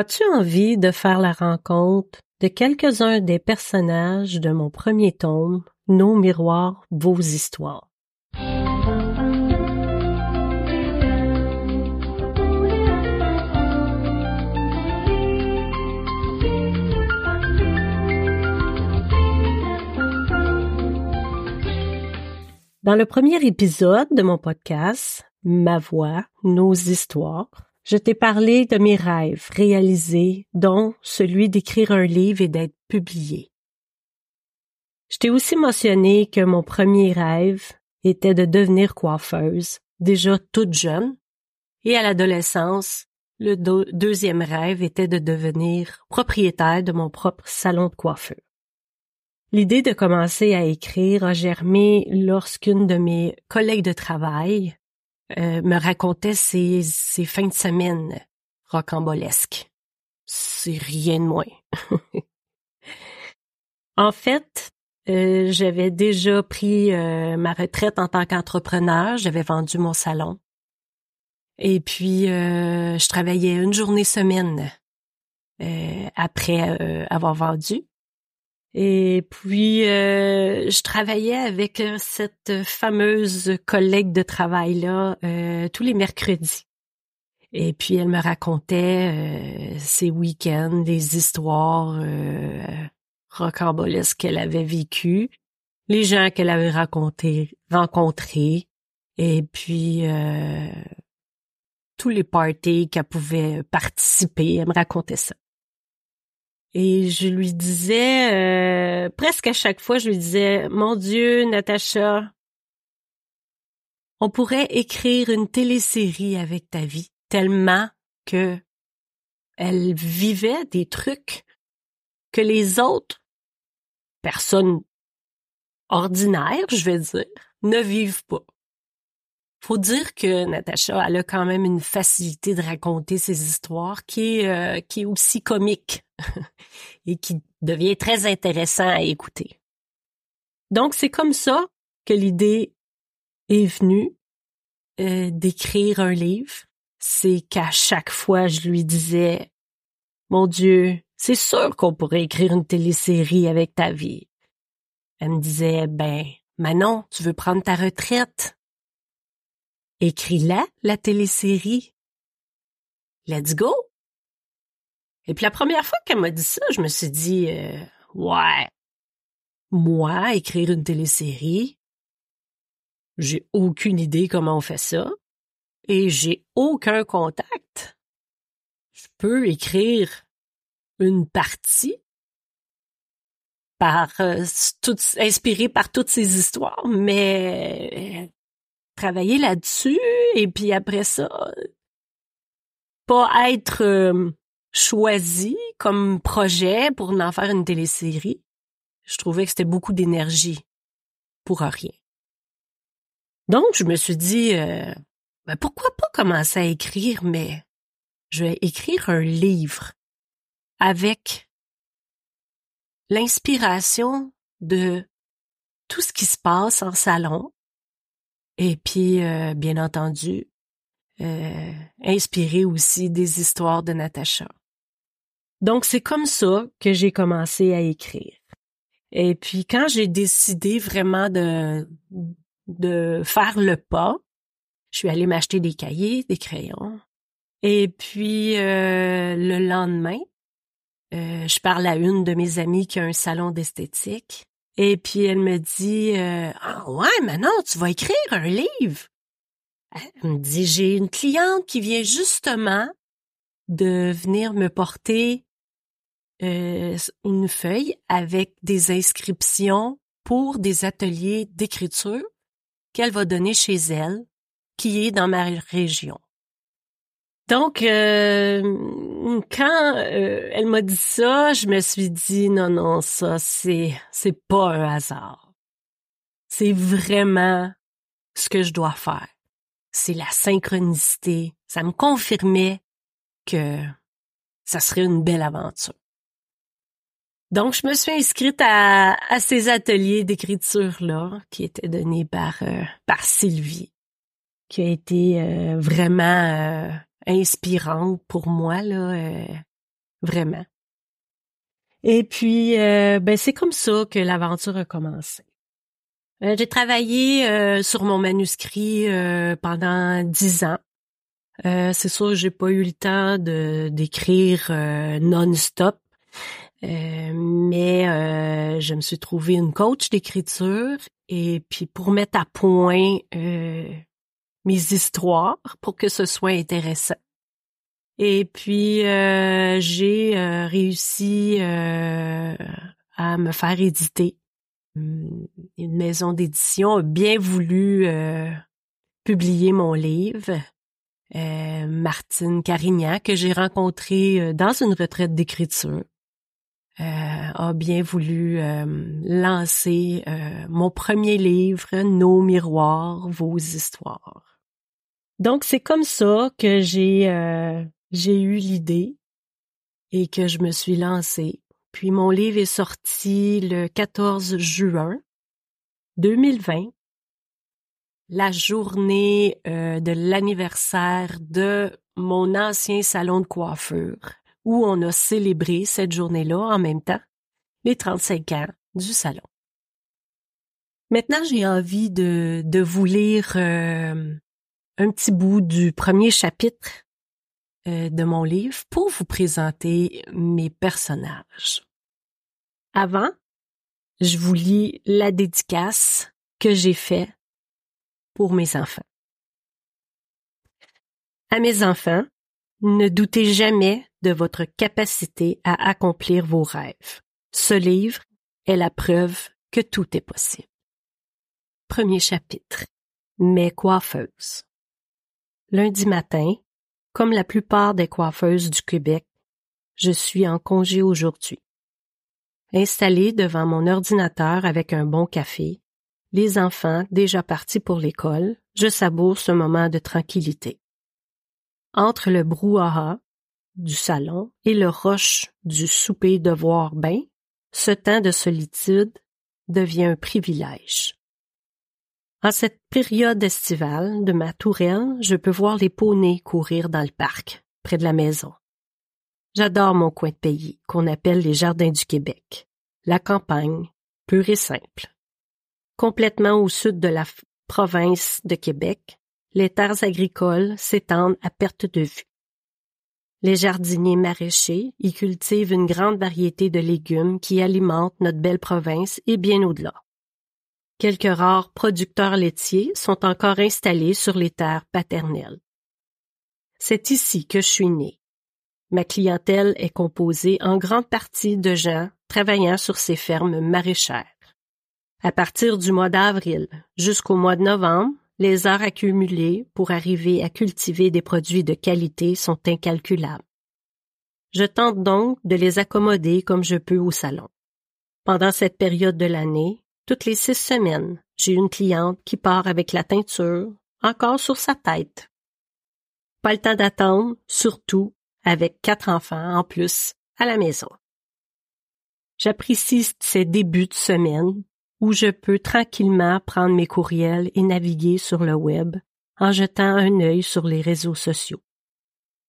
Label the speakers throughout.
Speaker 1: As-tu envie de faire la rencontre de quelques-uns des personnages de mon premier tome, Nos miroirs, vos histoires? Dans le premier épisode de mon podcast, Ma voix, nos histoires, je t'ai parlé de mes rêves réalisés, dont celui d'écrire un livre et d'être publié. Je t'ai aussi mentionné que mon premier rêve était de devenir coiffeuse, déjà toute jeune, et à l'adolescence, le deuxième rêve était de devenir propriétaire de mon propre salon de coiffure. L'idée de commencer à écrire a germé lorsqu'une de mes collègues de travail euh, me racontait ses, ses fins de semaine rocambolesques. C'est rien de moins. en fait, euh, j'avais déjà pris euh, ma retraite en tant qu'entrepreneur, j'avais vendu mon salon. Et puis, je travaillais une journée semaine après avoir vendu. Et puis, euh, je travaillais avec euh, cette fameuse collègue de travail-là euh, tous les mercredis. Et puis, elle me racontait ses week-ends, des histoires rocambolesques qu'elle avait vécues, les gens qu'elle avait rencontrés, et puis tous les parties qu'elle pouvait participer. Elle me racontait ça. Et je lui disais, euh, presque à chaque fois, je lui disais, mon Dieu, Natacha, on pourrait écrire une télésérie avec ta vie, tellement que elle vivait des trucs que les autres personnes ordinaires, je vais dire, ne vivent pas. Faut dire que Natacha, elle a quand même une facilité de raconter ses histoires qui est, euh, qui est aussi comique et qui devient très intéressant à écouter. Donc, c'est comme ça que l'idée est venue euh, d'écrire un livre. C'est qu'à chaque fois, je lui disais, mon Dieu, c'est sûr qu'on pourrait écrire une télésérie avec ta vie. Elle me disait, ben, Manon, tu veux prendre ta retraite? Écris-la, la télésérie. Let's go! Et puis la première fois qu'elle m'a dit ça, je me suis dit, euh, ouais, moi, écrire une télésérie, j'ai aucune idée comment on fait ça et j'ai aucun contact. Je peux écrire une partie par euh, inspirée par toutes ces histoires, mais travailler là-dessus et puis après ça, pas être euh, choisi comme projet pour en faire une télésérie. Je trouvais que c'était beaucoup d'énergie pour rien. Donc, je me suis dit, euh, ben pourquoi pas commencer à écrire, mais je vais écrire un livre avec l'inspiration de tout ce qui se passe en salon, et puis, euh, bien entendu, euh, inspiré aussi des histoires de Natacha. Donc, c'est comme ça que j'ai commencé à écrire. Et puis, quand j'ai décidé vraiment de, de faire le pas, je suis allée m'acheter des cahiers, des crayons. Et puis, euh, le lendemain, euh, je parle à une de mes amies qui a un salon d'esthétique. Et puis elle me dit euh, Ah ouais, maintenant tu vas écrire un livre. Elle me dit J'ai une cliente qui vient justement de venir me porter euh, une feuille avec des inscriptions pour des ateliers d'écriture qu'elle va donner chez elle, qui est dans ma région. Donc, euh, quand euh, elle m'a dit ça, je me suis dit non, non, ça c'est c'est pas un hasard. C'est vraiment ce que je dois faire. C'est la synchronicité. Ça me confirmait que ça serait une belle aventure. Donc, je me suis inscrite à, ces ateliers d'écriture-là, qui étaient donnés par, euh, par Sylvie, qui a été vraiment inspirante pour moi. Là, euh, vraiment. Et puis, euh, ben c'est comme ça que l'aventure a commencé. Euh, j'ai travaillé euh, sur mon manuscrit pendant dix ans. c'est sûr, j'ai pas eu le temps de d'écrire non-stop, mais je me suis trouvé une coach d'écriture et puis pour mettre à point mes histoires pour que ce soit intéressant. Et puis euh, j'ai euh, réussi euh, à me faire éditer. Hum, une maison d'édition a bien voulu publier mon livre. Martine Carignan, que j'ai rencontrée dans une retraite d'écriture, a bien voulu lancer mon premier livre, Nos miroirs, vos histoires. Donc c'est comme ça que j'ai j'ai eu l'idée et que je me suis lancée. Puis mon livre est sorti le 14 juin 2020, la journée euh, de l'anniversaire de mon ancien salon de coiffure, où on a célébré cette journée-là en même temps les 35 ans du salon. Maintenant, j'ai envie de, vous lire euh, un petit bout du premier chapitre euh, de mon livre pour vous présenter mes personnages. Avant, je vous lis la dédicace que j'ai faite pour mes enfants. À mes enfants, ne doutez jamais de votre capacité à accomplir vos rêves. Ce livre est la preuve que tout est possible. Premier chapitre. Mes coiffeuses. Lundi matin, comme la plupart des coiffeuses du Québec, je suis en congé aujourd'hui. Installé devant mon ordinateur avec un bon café, les enfants déjà partis pour l'école, je savoure ce moment de tranquillité. Entre le brouhaha du salon et le roche du souper de voir bain, ce temps de solitude devient un privilège. En cette période estivale de ma tourelle, je peux voir les poneys courir dans le parc, près de la maison. J'adore mon coin de pays, qu'on appelle les Jardins du Québec. La campagne, pure et simple. Complètement au sud de la province de Québec, les terres agricoles s'étendent à perte de vue. Les jardiniers maraîchers y cultivent une grande variété de légumes qui alimentent notre belle province et bien au-delà. Quelques rares producteurs laitiers sont encore installés sur les terres paternelles. C'est ici que je suis né. Ma clientèle est composée en grande partie de gens travaillant sur ces fermes maraîchères. À partir du mois d'avril jusqu'au mois de novembre, les heures accumulées pour arriver à cultiver des produits de qualité sont incalculables. Je tente donc de les accommoder comme je peux au salon. Pendant cette période de l'année, toutes les six semaines, j'ai une cliente qui part avec la teinture encore sur sa tête. Pas le temps d'attendre, surtout avec quatre enfants en plus à la maison. J'apprécie ces débuts de semaine où je peux tranquillement prendre mes courriels et naviguer sur le web en jetant un œil sur les réseaux sociaux.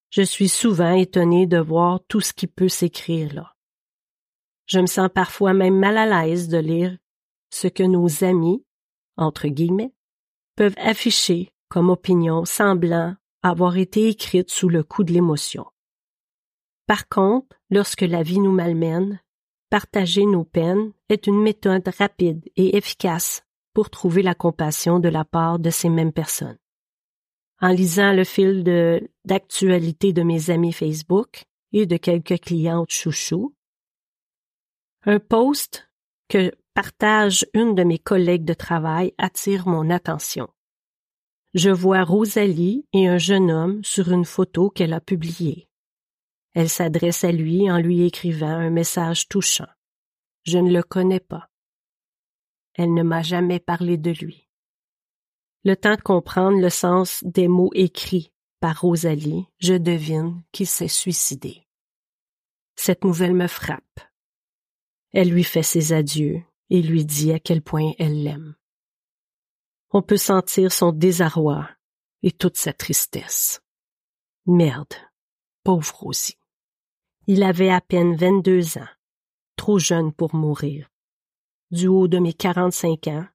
Speaker 1: Je suis souvent étonnée de voir tout ce qui peut s'écrire là. Je me sens parfois même mal à l'aise de lire ce que nos amis, entre guillemets, peuvent afficher comme opinion semblant avoir été écrite sous le coup de l'émotion. Par contre, lorsque la vie nous malmène, partager nos peines est une méthode rapide et efficace pour trouver la compassion de la part de ces mêmes personnes. En lisant le fil d'actualité de mes amis Facebook et de quelques clientes chouchous, un post que partage une de mes collègues de travail attire mon attention. Je vois Rosalie et un jeune homme sur une photo qu'elle a publiée. Elle s'adresse à lui en lui écrivant un message touchant. Je ne le connais pas. Elle ne m'a jamais parlé de lui. Le temps de comprendre le sens des mots écrits par Rosalie, je devine qu'il s'est suicidé. Cette nouvelle me frappe. Elle lui fait ses adieux et lui dit à quel point elle l'aime. On peut sentir son désarroi et toute sa tristesse. Merde, pauvre Rosie. Il avait à peine vingt-deux ans, trop jeune pour mourir. Du haut de mes quarante-cinq ans,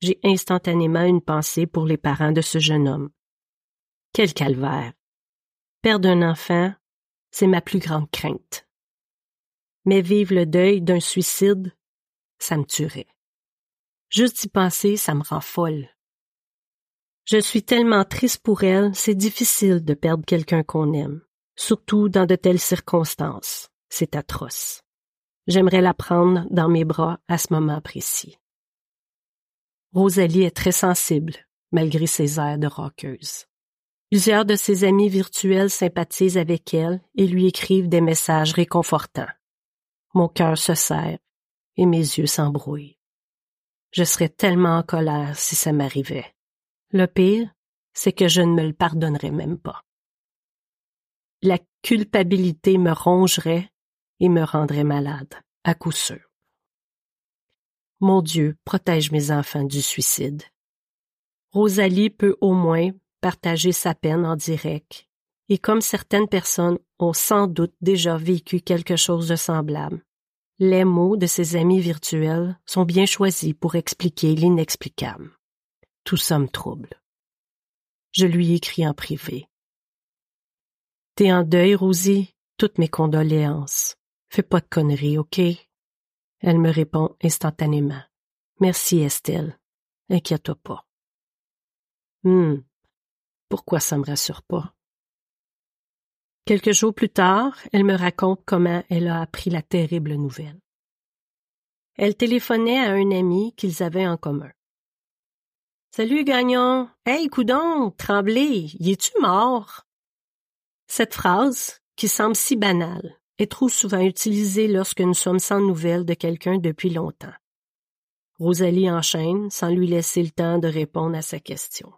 Speaker 1: j'ai instantanément une pensée pour les parents de ce jeune homme. Quel calvaire. Perdre un enfant, c'est ma plus grande crainte. Mais vivre le deuil d'un suicide, ça me tuerait. Juste y penser, ça me rend folle. Je suis tellement triste pour elle, c'est difficile de perdre quelqu'un qu'on aime, surtout dans de telles circonstances. C'est atroce. J'aimerais la prendre dans mes bras à ce moment précis. Rosalie est très sensible, malgré ses airs de roqueuse. Plusieurs de ses amis virtuels sympathisent avec elle et lui écrivent des messages réconfortants. Mon cœur se serre et mes yeux s'embrouillent. Je serais tellement en colère si ça m'arrivait. Le pire, c'est que je ne me le pardonnerais même pas. La culpabilité me rongerait et me rendrait malade, à coup sûr. Mon Dieu, protège mes enfants du suicide. Rosalie peut au moins partager sa peine en direct, et comme certaines personnes ont sans doute déjà vécu quelque chose de semblable, les mots de ses amis virtuels sont bien choisis pour expliquer l'inexplicable. Tout ça me trouble. Je lui écris en privé. T'es en deuil, Rosie? Toutes mes condoléances. Fais pas de conneries, OK? Elle me répond instantanément. Merci, Estelle. Inquiète-toi pas. Hum. Pourquoi ça me rassure pas? Quelques jours plus tard, elle me raconte comment elle a appris la terrible nouvelle. Elle téléphonait à un ami qu'ils avaient en commun. Salut, Gagnon. Hey, coudon, Tremblay, y es-tu mort? Cette phrase, qui semble si banale, est trop souvent utilisée lorsque nous sommes sans nouvelles de quelqu'un depuis longtemps. Rosalie enchaîne sans lui laisser le temps de répondre à sa question.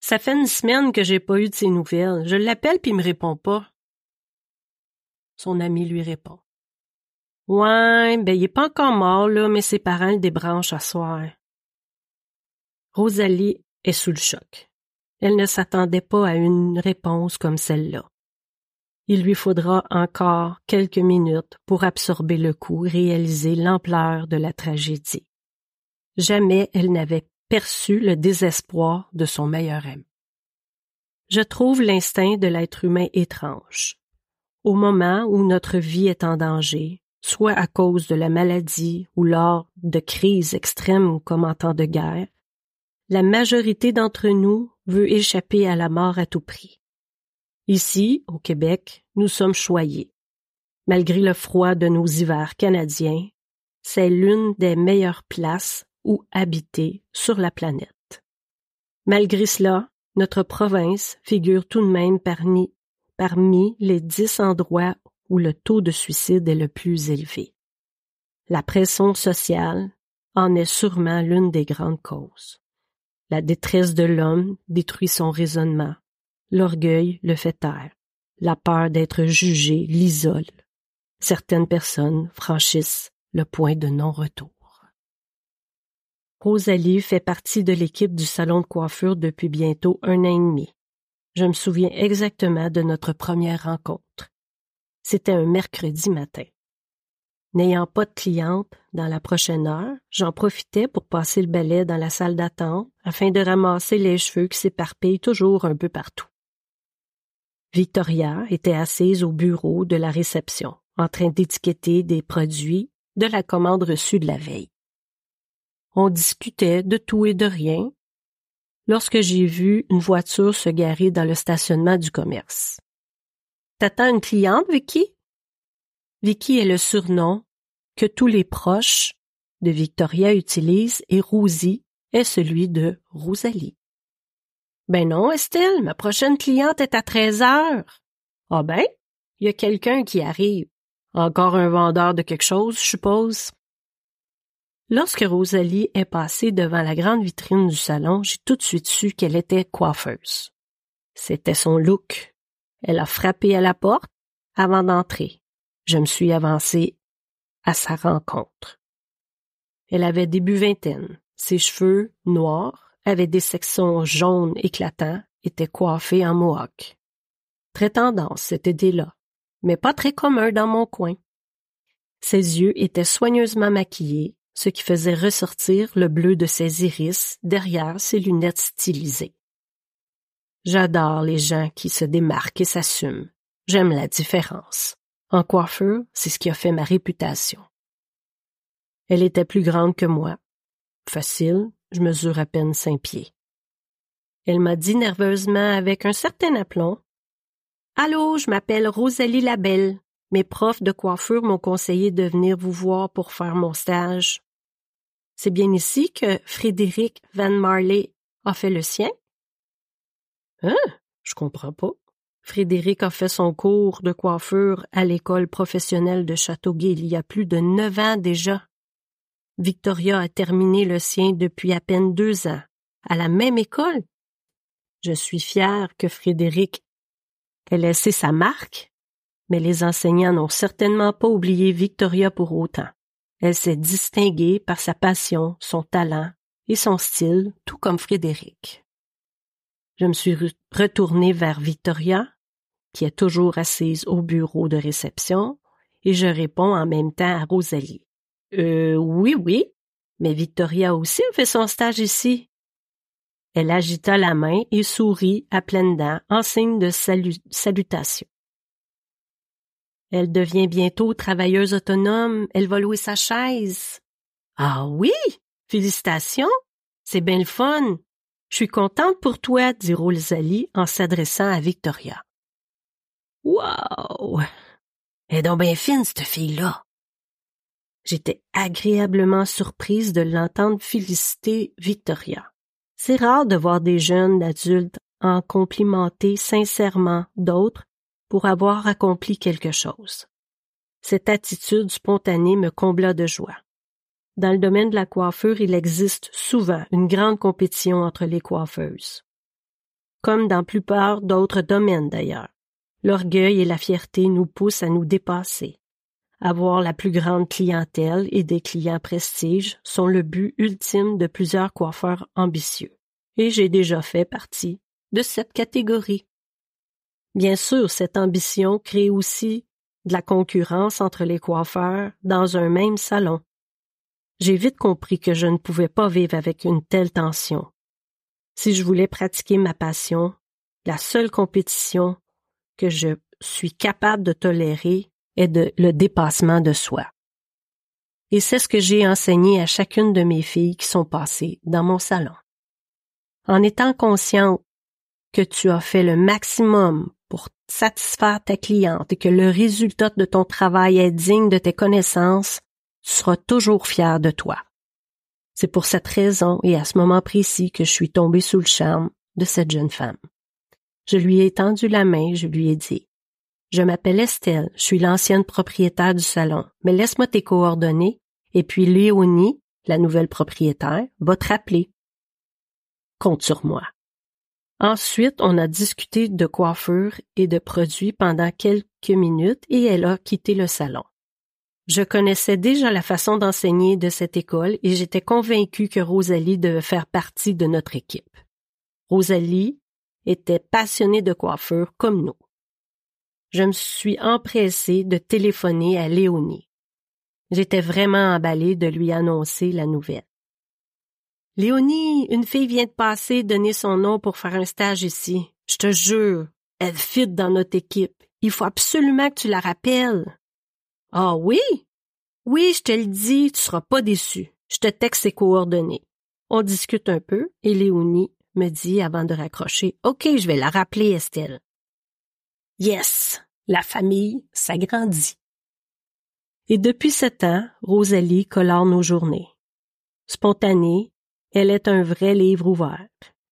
Speaker 1: Ça fait une semaine que j'ai pas eu de ses nouvelles. Je l'appelle puis il me répond pas. Son ami lui répond. Ouais, ben il est pas encore mort, là, mais ses parents le débranchent à soir. Rosalie est sous le choc. Elle ne s'attendait pas à une réponse comme celle-là. Il lui faudra encore quelques minutes pour absorber le coup, réaliser l'ampleur de la tragédie. Jamais elle n'avait perçu le désespoir de son meilleur ami. Je trouve l'instinct de l'être humain étrange. Au moment où notre vie est en danger, soit à cause de la maladie ou lors de crises extrêmes comme en temps de guerre, la majorité d'entre nous veut échapper à la mort à tout prix. Ici, au Québec, nous sommes choyés. Malgré le froid de nos hivers canadiens, c'est l'une des meilleures places ou habité sur la planète. Malgré cela, notre province figure tout de même parmi, parmi les dix endroits où le taux de suicide est le plus élevé. La pression sociale en est sûrement l'une des grandes causes. La détresse de l'homme détruit son raisonnement. L'orgueil le fait taire. La peur d'être jugé l'isole. Certaines personnes franchissent le point de non-retour. Rosalie fait partie de l'équipe du salon de coiffure depuis bientôt un an et demi. Je me souviens exactement de notre première rencontre. C'était un mercredi matin. N'ayant pas de cliente dans la prochaine heure, j'en profitais pour passer le balai dans la salle d'attente afin de ramasser les cheveux qui s'éparpillent toujours un peu partout. Victoria était assise au bureau de la réception, en train d'étiqueter des produits de la commande reçue de la veille. On discutait de tout et de rien lorsque j'ai vu une voiture se garer dans le stationnement du commerce. T'attends une cliente, Vicky? Vicky est le surnom que tous les proches de Victoria utilisent et Rosie est celui de Rosalie. Ben non, Estelle, ma prochaine cliente est à 13 heures. Ah ben, il y a quelqu'un qui arrive. Encore un vendeur de quelque chose, je suppose. Lorsque Rosalie est passée devant la grande vitrine du salon, j'ai tout de suite su qu'elle était coiffeuse. C'était son look. Elle a frappé à la porte avant d'entrer. Je me suis avancée à sa rencontre. Elle avait début vingtaine. Ses cheveux, noirs, avaient des sections jaunes éclatants, étaient coiffés en mohawk. Très tendance, cette idée-là. mais pas très commun dans mon coin. Ses yeux étaient soigneusement maquillés, ce qui faisait ressortir le bleu de ses iris derrière ses lunettes stylisées. J'adore les gens qui se démarquent et s'assument. J'aime la différence. En coiffure, c'est ce qui a fait ma réputation. Elle était plus grande que moi. Facile, je mesure à peine cinq pieds. Elle m'a dit nerveusement avec un certain aplomb. Allô, je m'appelle Rosalie Labelle. Mes profs de coiffure m'ont conseillé de venir vous voir pour faire mon stage. C'est bien ici que Frédéric Van Marley a fait le sien? Hein? Je comprends pas. Frédéric a fait son cours de coiffure à l'école professionnelle de Châteauguay il y a plus de neuf ans déjà. Victoria a terminé le sien depuis à peine deux ans, à la même école? Je suis fière que Frédéric ait laissé sa marque, mais les enseignants n'ont certainement pas oublié Victoria pour autant. Elle s'est distinguée par sa passion, son talent et son style, tout comme Frédéric. Je me suis retournée vers Victoria, qui est toujours assise au bureau de réception, et je réponds en même temps à Rosalie. Euh, oui, oui, mais Victoria aussi a fait son stage ici. Elle agita la main et sourit à pleines dents en signe de salutation. Elle devient bientôt travailleuse autonome, elle va louer sa chaise. Ah oui, félicitations, c'est bien le fun. Je suis contente pour toi, dit Rosalie en s'adressant à Victoria. Wow! Elle est donc bien fine, cette fille-là. J'étais agréablement surprise de l'entendre féliciter Victoria. C'est rare de voir des jeunes adultes en complimenter sincèrement d'autres pour avoir accompli quelque chose. Cette attitude spontanée me combla de joie. Dans le domaine de la coiffure, il existe souvent une grande compétition entre les coiffeuses. Comme dans plupart d'autres domaines d'ailleurs. L'orgueil et la fierté nous poussent à nous dépasser. Avoir la plus grande clientèle et des clients prestige sont le but ultime de plusieurs coiffeurs ambitieux. Et j'ai déjà fait partie de cette catégorie. Bien sûr, cette ambition crée aussi de la concurrence entre les coiffeurs dans un même salon. J'ai vite compris que je ne pouvais pas vivre avec une telle tension. Si je voulais pratiquer ma passion, la seule compétition que je suis capable de tolérer est de le dépassement de soi. Et c'est ce que j'ai enseigné à chacune de mes filles qui sont passées dans mon salon. En étant consciente que tu as fait le maximum pour satisfaire ta cliente et que le résultat de ton travail est digne de tes connaissances, tu seras toujours fier de toi. C'est pour cette raison et à ce moment précis que je suis tombée sous le charme de cette jeune femme. Je lui ai tendu la main, je lui ai dit Je m'appelle Estelle, je suis l'ancienne propriétaire du salon, mais laisse-moi tes coordonnées, et puis Léonie, la nouvelle propriétaire, va te rappeler. Compte sur moi. Ensuite, on a discuté de coiffure et de produits pendant quelques minutes et elle a quitté le salon. Je connaissais déjà la façon d'enseigner de cette école et j'étais convaincue que Rosalie devait faire partie de notre équipe. Rosalie était passionnée de coiffure comme nous. Je me suis empressée de téléphoner à Léonie. J'étais vraiment emballée de lui annoncer la nouvelle. Léonie, une fille vient de passer donner son nom pour faire un stage ici. Je te jure, elle fit dans notre équipe. Il faut absolument que tu la rappelles. Ah oui? Oui, je te le dis, tu seras pas déçu. Je te texte ses coordonnées. On discute un peu et Léonie me dit avant de raccrocher OK, je vais la rappeler, Estelle. Yes, la famille s'agrandit. Et depuis sept ans, Rosalie colore nos journées. Spontanée, elle est un vrai livre ouvert.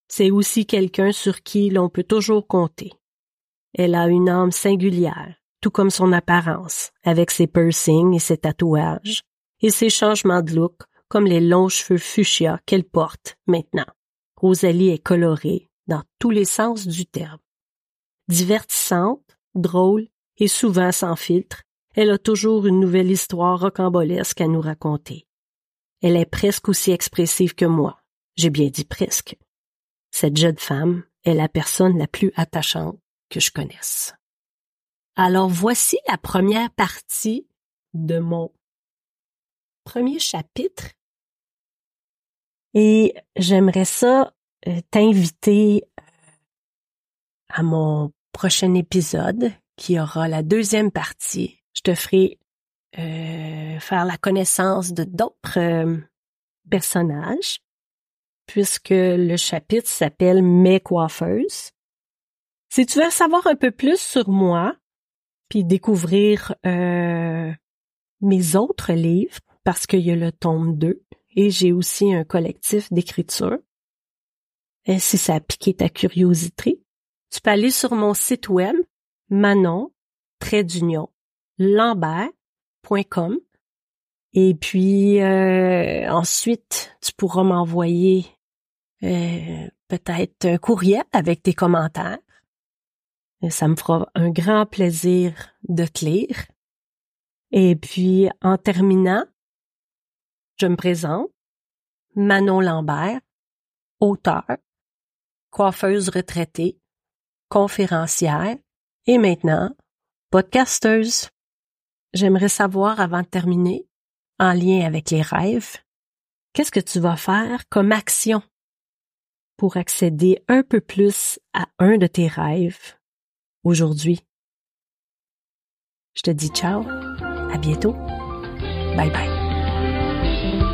Speaker 1: C'est aussi quelqu'un sur qui l'on peut toujours compter. Elle a une âme singulière, tout comme son apparence, avec ses piercings et ses tatouages, et ses changements de look, comme les longs cheveux fuchsia qu'elle porte maintenant. Rosalie est colorée dans tous les sens du terme. Divertissante, drôle et souvent sans filtre, elle a toujours une nouvelle histoire rocambolesque à nous raconter. Elle est presque aussi expressive que moi. J'ai bien dit presque. Cette jeune femme est la personne la plus attachante que je connaisse. Alors voici la première partie de mon premier chapitre. Et j'aimerais ça euh, t'inviter euh, à mon prochain épisode qui aura la deuxième partie. Je te ferai euh, faire la connaissance de d'autres personnages puisque le chapitre s'appelle Mes coiffeuses. Si tu veux savoir un peu plus sur moi, puis découvrir euh, mes autres livres, parce qu'il y a le tome 2, et j'ai aussi un collectif d'écriture. Et si ça a piqué ta curiosité, tu peux aller sur mon site web manon lambert.com et puis euh, ensuite tu pourras m'envoyer euh, peut-être un courriel avec tes commentaires. Ça me fera un grand plaisir de te lire. Et puis, en terminant, je me présente, Manon Lambert, auteur, coiffeuse retraitée, conférencière et maintenant podcasteuse. J'aimerais savoir avant de terminer, en lien avec les rêves, qu'est-ce que tu vas faire comme action pour accéder un peu plus à un de tes rêves? Aujourd'hui. Je te dis ciao, à bientôt, bye bye.